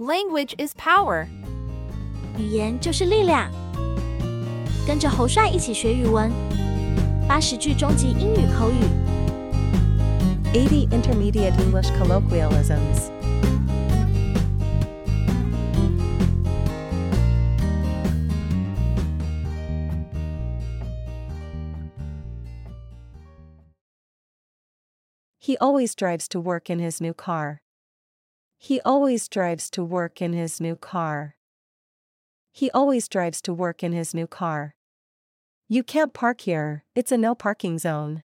Language is power. 语言就是力量。跟着侯帅一起学语文，八十句中级英语口语。80 intermediate English colloquialisms. He always drives to work in his new car. He always drives to work in his new car. He always drives to work in his new car. You can't park here, it's a no parking zone.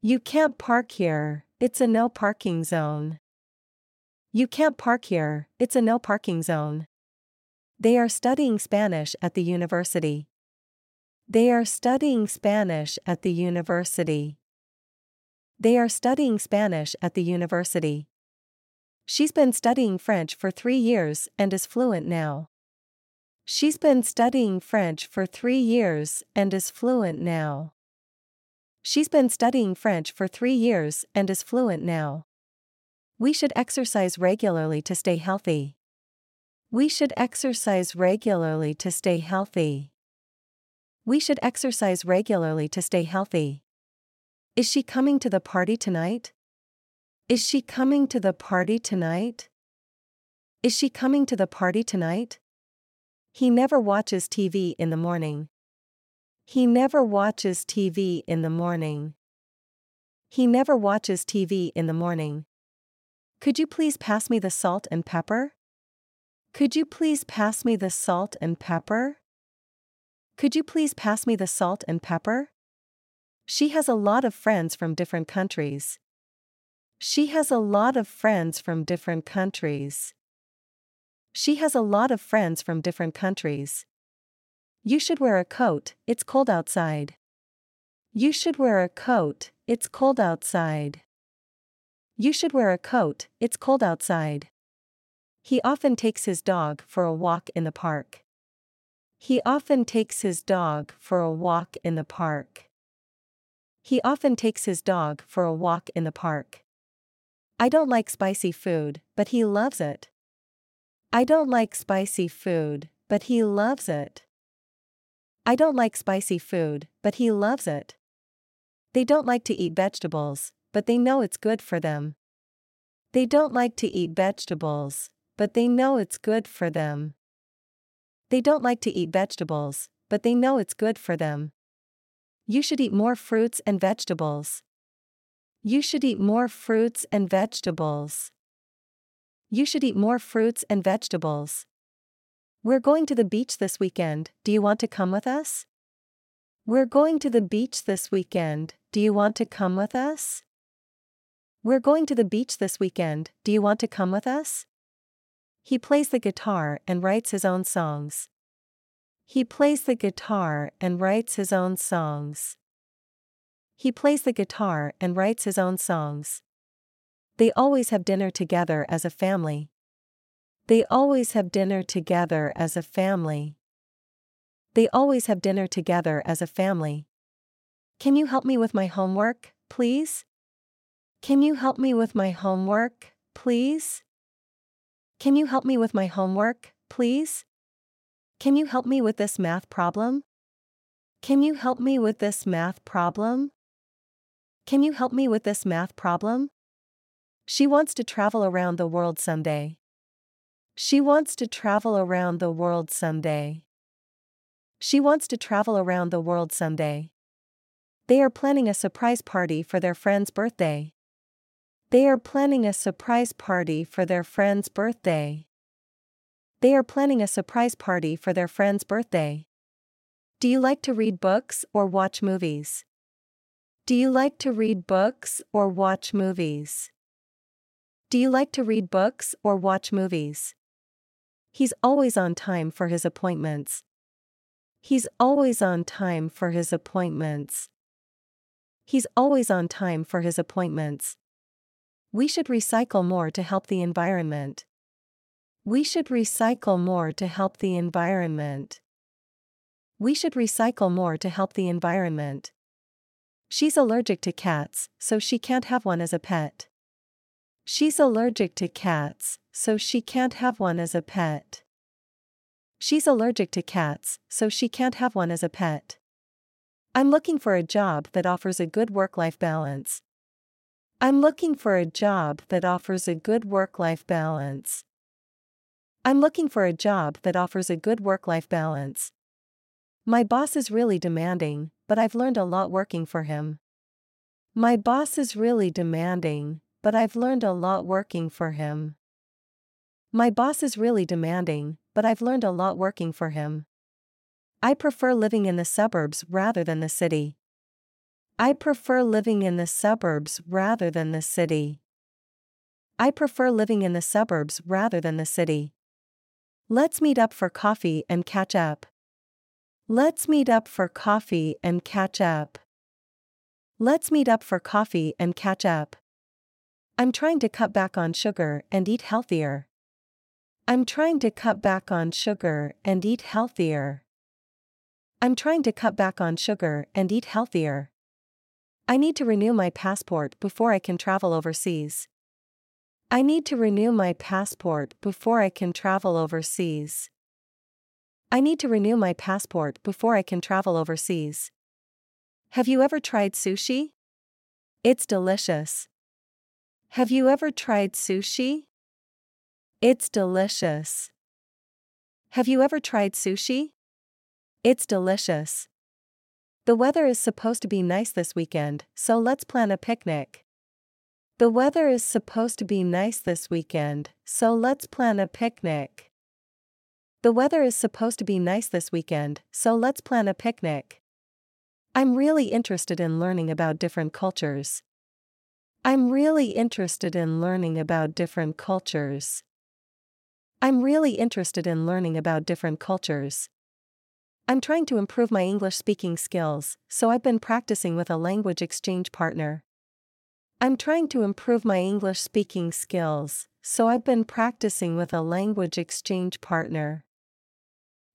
You can't park here, it's a no parking zone. You can't park here, it's a no parking zone. They are studying Spanish at the university. They are studying Spanish at the university. They are studying Spanish at the university. She's been studying French for three years and is fluent now. She's been studying French for three years and is fluent now. She's been studying French for three years and is fluent now. We should exercise regularly to stay healthy. We should exercise regularly to stay healthy. We should exercise regularly to stay healthy. Is she coming to the party tonight? Is she coming to the party tonight? Is she coming to the party tonight? He never watches TV in the morning. He never watches TV in the morning. He never watches TV in the morning. Could you please pass me the salt and pepper? Could you please pass me the salt and pepper? Could you please pass me the salt and pepper? She has a lot of friends from different countries. She has a lot of friends from different countries. She has a lot of friends from different countries. You should wear a coat, it's cold outside. You should wear a coat, it's cold outside. You should wear a coat, it's cold outside. He often takes his dog for a walk in the park. He often takes his dog for a walk in the park. He often takes his dog for a walk in the park. I don't like spicy food, but he loves it. I don't like spicy food, but he loves it. I don't like spicy food, but he loves it. They don't like to eat vegetables, but they know it's good for them. They don't like to eat vegetables, but they know it's good for them. They don't like to eat vegetables, but they know it's good for them. You should eat more fruits and vegetables. You should eat more fruits and vegetables. You should eat more fruits and vegetables. We're going to the beach this weekend, do you want to come with us? We're going to the beach this weekend, do you want to come with us? We're going to the beach this weekend, do you want to come with us? He plays the guitar and writes his own songs. He plays the guitar and writes his own songs. He plays the guitar and writes his own songs. They always have dinner together as a family. They always have dinner together as a family. They always have dinner together as a family. Can you help me with my homework, please? Can you help me with my homework, please? Can you help me with my homework, please? Can you help me with this math problem? Can you help me with this math problem? Can you help me with this math problem? She wants to travel around the world someday. She wants to travel around the world someday. She wants to travel around the world someday. They are planning a surprise party for their friend's birthday. They are planning a surprise party for their friend's birthday. They are planning a surprise party for their friend's birthday. Do you like to read books or watch movies? Do you like to read books or watch movies? Do you like to read books or watch movies? He's always on time for his appointments. He's always on time for his appointments. He's always on time for his appointments. We should recycle more to help the environment. We should recycle more to help the environment. We should recycle more to help the environment. She's allergic to cats, so she can't have one as a pet. She's allergic to cats, so she can't have one as a pet. She's allergic to cats, so she can't have one as a pet. I'm looking for a job that offers a good work life balance. I'm looking for a job that offers a good work life balance. I'm looking for a job that offers a good work life balance. My boss is really demanding, but I've learned a lot working for him. My boss is really demanding, but I've learned a lot working for him. My boss is really demanding, but I've learned a lot working for him. I prefer living in the suburbs rather than the city. I prefer living in the suburbs rather than the city. I prefer living in the suburbs rather than the city. Let's meet up for coffee and catch up. Let's meet up for coffee and catch up. Let's meet up for coffee and catch up. I'm trying to cut back on sugar and eat healthier. I'm trying to cut back on sugar and eat healthier. I'm trying to cut back on sugar and eat healthier. I need to renew my passport before I can travel overseas. I need to renew my passport before I can travel overseas. I need to renew my passport before I can travel overseas. Have you ever tried sushi? It's delicious. Have you ever tried sushi? It's delicious. Have you ever tried sushi? It's delicious. The weather is supposed to be nice this weekend, so let's plan a picnic. The weather is supposed to be nice this weekend, so let's plan a picnic. The weather is supposed to be nice this weekend, so let's plan a picnic. I'm really interested in learning about different cultures. I'm really interested in learning about different cultures. I'm really interested in learning about different cultures. I'm trying to improve my English speaking skills, so I've been practicing with a language exchange partner. I'm trying to improve my English speaking skills, so I've been practicing with a language exchange partner.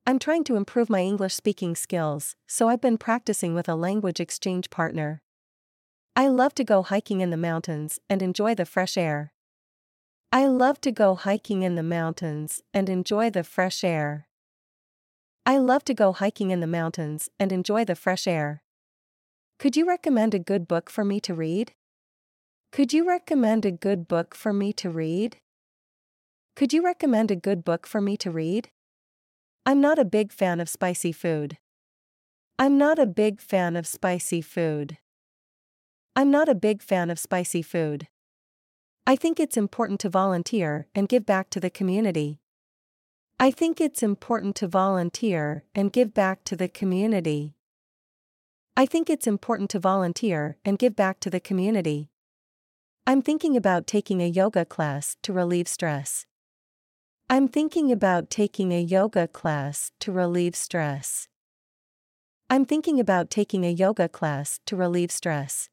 I'm trying to improve my English speaking skills, so I've been practicing with a language exchange partner. I love to go hiking in the mountains and enjoy the fresh air. I love to go hiking in the mountains and enjoy the fresh air. I love to go hiking in the mountains and enjoy the fresh air. Could you recommend a good book for me to read? Could you recommend a good book for me to read? Could you recommend a good book for me to read? I'm not a big fan of spicy food. I'm not a big fan of spicy food. I'm not a big fan of spicy food. I think it's important to volunteer and give back to the community. I think it's important to volunteer and give back to the community. I think it's important to volunteer and give back to the community. I'm thinking about taking a yoga class to relieve stress. I'm thinking about taking a yoga class to relieve stress. I'm thinking about taking a yoga class to relieve stress.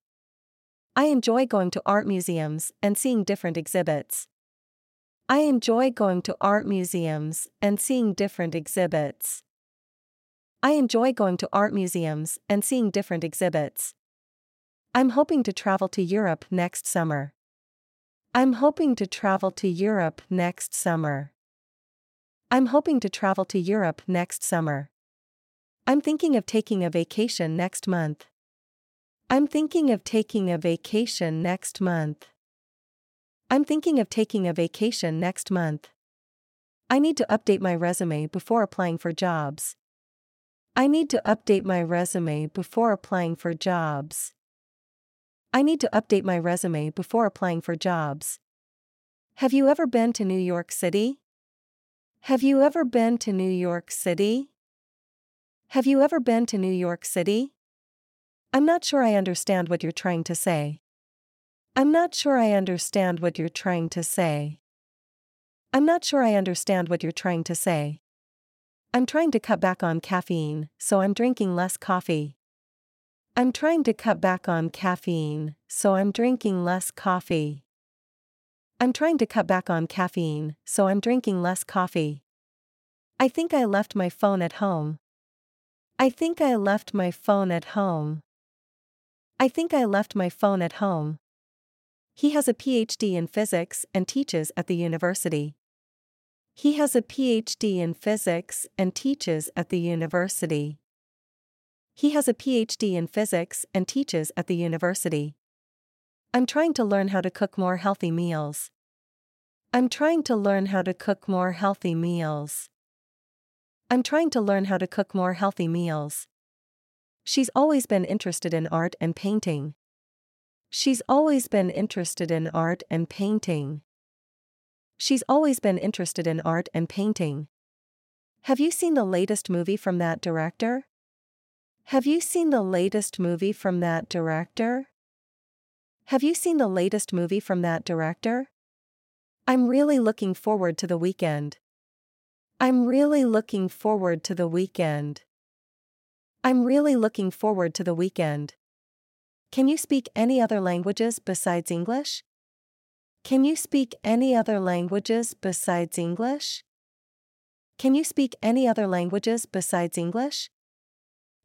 I enjoy going to art museums and seeing different exhibits. I enjoy going to art museums and seeing different exhibits. I enjoy going to art museums and seeing different exhibits. I'm hoping to travel to Europe next summer. I'm hoping to travel to Europe next summer. I'm hoping to travel to Europe next summer. I'm thinking of taking a vacation next month. I'm thinking of taking a vacation next month. I'm thinking of taking a vacation next month. I need to update my resume before applying for jobs. I need to update my resume before applying for jobs. I need to update my resume before applying for jobs. Have you ever been to New York City? Have you ever been to New York City? Have you ever been to New York City? I'm not sure I understand what you're trying to say. I'm not sure I understand what you're trying to say. I'm not sure I understand what you're trying to say. I'm trying to cut back on caffeine, so I'm drinking less coffee. I'm trying to cut back on caffeine, so I'm drinking less coffee. I'm trying to cut back on caffeine, so I'm drinking less coffee. I think I left my phone at home. I think I left my phone at home. I think I left my phone at home. He has a PhD in physics and teaches at the university. He has a PhD in physics and teaches at the university. He has a PhD in physics and teaches at the university. I'm trying to learn how to cook more healthy meals. I'm trying to learn how to cook more healthy meals. I'm trying to learn how to cook more healthy meals. She's always been interested in art and painting. She's always been interested in art and painting. She's always been interested in art and painting. Have you seen the latest movie from that director? Have you seen the latest movie from that director? Have you seen the latest movie from that director? I'm really looking forward to the weekend. I'm really looking forward to the weekend. I'm really looking forward to the weekend. Can you speak any other languages besides English? Can you speak any other languages besides English? Can you speak any other languages besides English?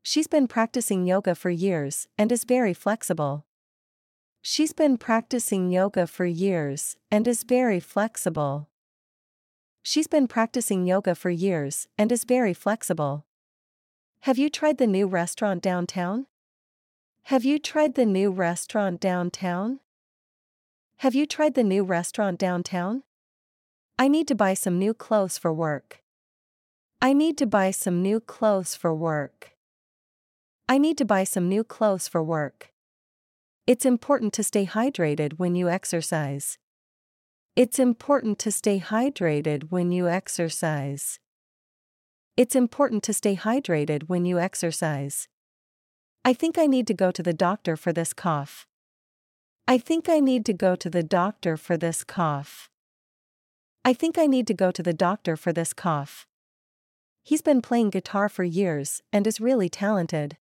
She's been practicing yoga for years and is very flexible. She's been practicing yoga for years and is very flexible. She's been practicing yoga for years and is very flexible. Have you tried the new restaurant downtown? Have you tried the new restaurant downtown? Have you tried the new restaurant downtown? I need to buy some new clothes for work. I need to buy some new clothes for work. I need to buy some new clothes for work. It's important to stay hydrated when you exercise. It's important to stay hydrated when you exercise. It's important to stay hydrated when you exercise. I think I need to go to the doctor for this cough. I think I need to go to the doctor for this cough. I think I need to go to the doctor for this cough. He's been playing guitar for years and is really talented.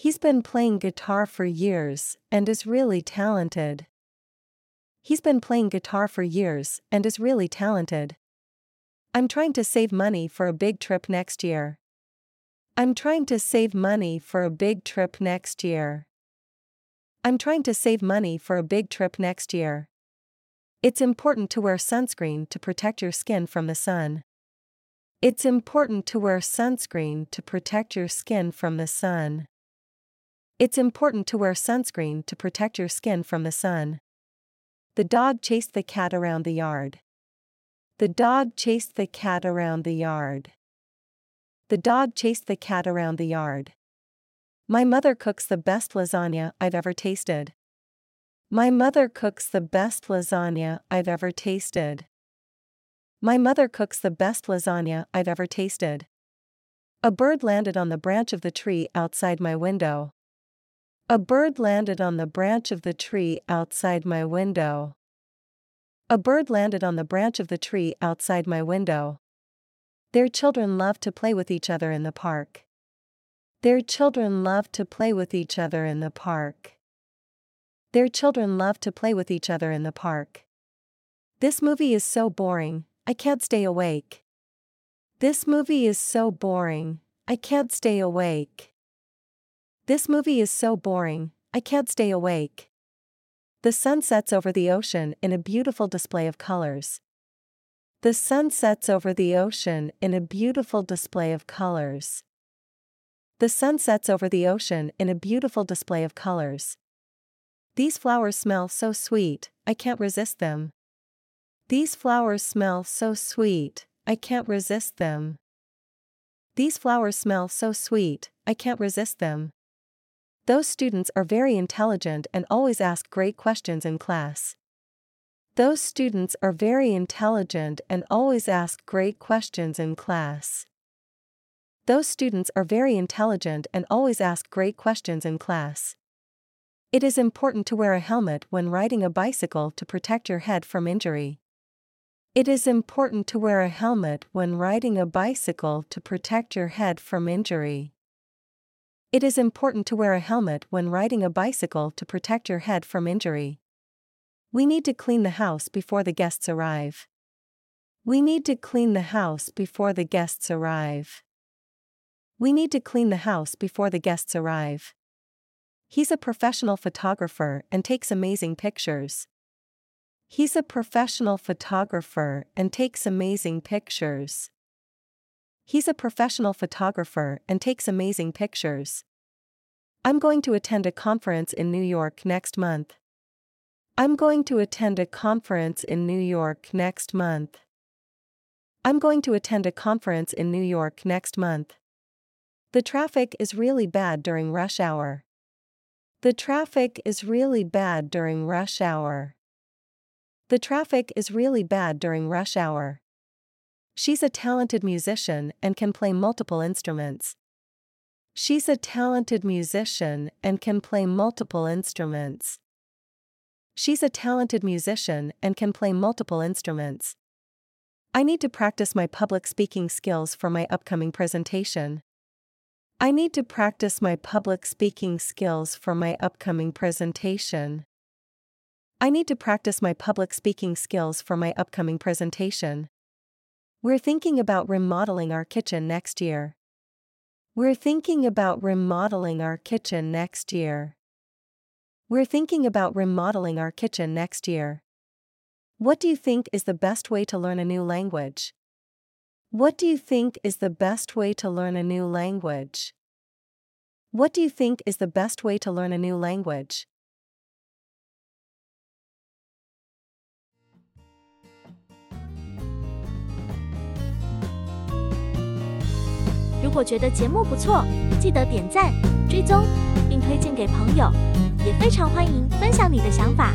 He's been playing guitar for years and is really talented. He's been playing guitar for years and is really talented. I'm trying to save money for a big trip next year. I'm trying to save money for a big trip next year. I'm trying to save money for a big trip next year. It's important to wear sunscreen to protect your skin from the sun. It's important to wear sunscreen to protect your skin from the sun. It's important to wear sunscreen to protect your skin from the sun. The dog chased the cat around the yard. The dog chased the cat around the yard. The dog chased the cat around the yard. My mother cooks the best lasagna I've ever tasted. My mother cooks the best lasagna I've ever tasted. My mother cooks the best lasagna I've ever tasted. A bird landed on the branch of the tree outside my window. A bird landed on the branch of the tree outside my window. A bird landed on the branch of the tree outside my window. Their children love to play with each other in the park. Their children love to play with each other in the park. Their children love to play with each other in the park. This movie is so boring, I can't stay awake. This movie is so boring, I can't stay awake. This movie is so boring, I can't stay awake. The sun sets over the ocean in a beautiful display of colors. The sun sets over the ocean in a beautiful display of colors. The sun sets over the ocean in a beautiful display of colors. These flowers smell so sweet, I can't resist them. These flowers smell so sweet, I can't resist them. These flowers smell so sweet, I can't resist them. Those students are very intelligent and always ask great questions in class. Those students are very intelligent and always ask great questions in class. Those students are very intelligent and always ask great questions in class. It is important to wear a helmet when riding a bicycle to protect your head from injury. It is important to wear a helmet when riding a bicycle to protect your head from injury. It is important to wear a helmet when riding a bicycle to protect your head from injury. We need to clean the house before the guests arrive. We need to clean the house before the guests arrive. We need to clean the house before the guests arrive. He's a professional photographer and takes amazing pictures. He's a professional photographer and takes amazing pictures. He's a professional photographer and takes amazing pictures. I'm going to attend a conference in New York next month. I'm going to attend a conference in New York next month. I'm going to attend a conference in New York next month. The traffic is really bad during rush hour. The traffic is really bad during rush hour. The traffic is really bad during rush hour. She's a talented musician and can play multiple instruments. She's a talented musician and can play multiple instruments. She's a talented musician and can play multiple instruments. I need to practice my public speaking skills for my upcoming presentation. I need to practice my public speaking skills for my upcoming presentation. I need to practice my public speaking skills for my upcoming presentation. We're thinking about remodeling our kitchen next year. We're thinking about remodeling our kitchen next year. We're thinking about remodeling our kitchen next year. What do you think is the best way to learn a new language? What do you think is the best way to learn a new language? What do you think is the best way to learn a new language? 如果觉得节目不错，记得点赞、追踪，并推荐给朋友。也非常欢迎分享你的想法。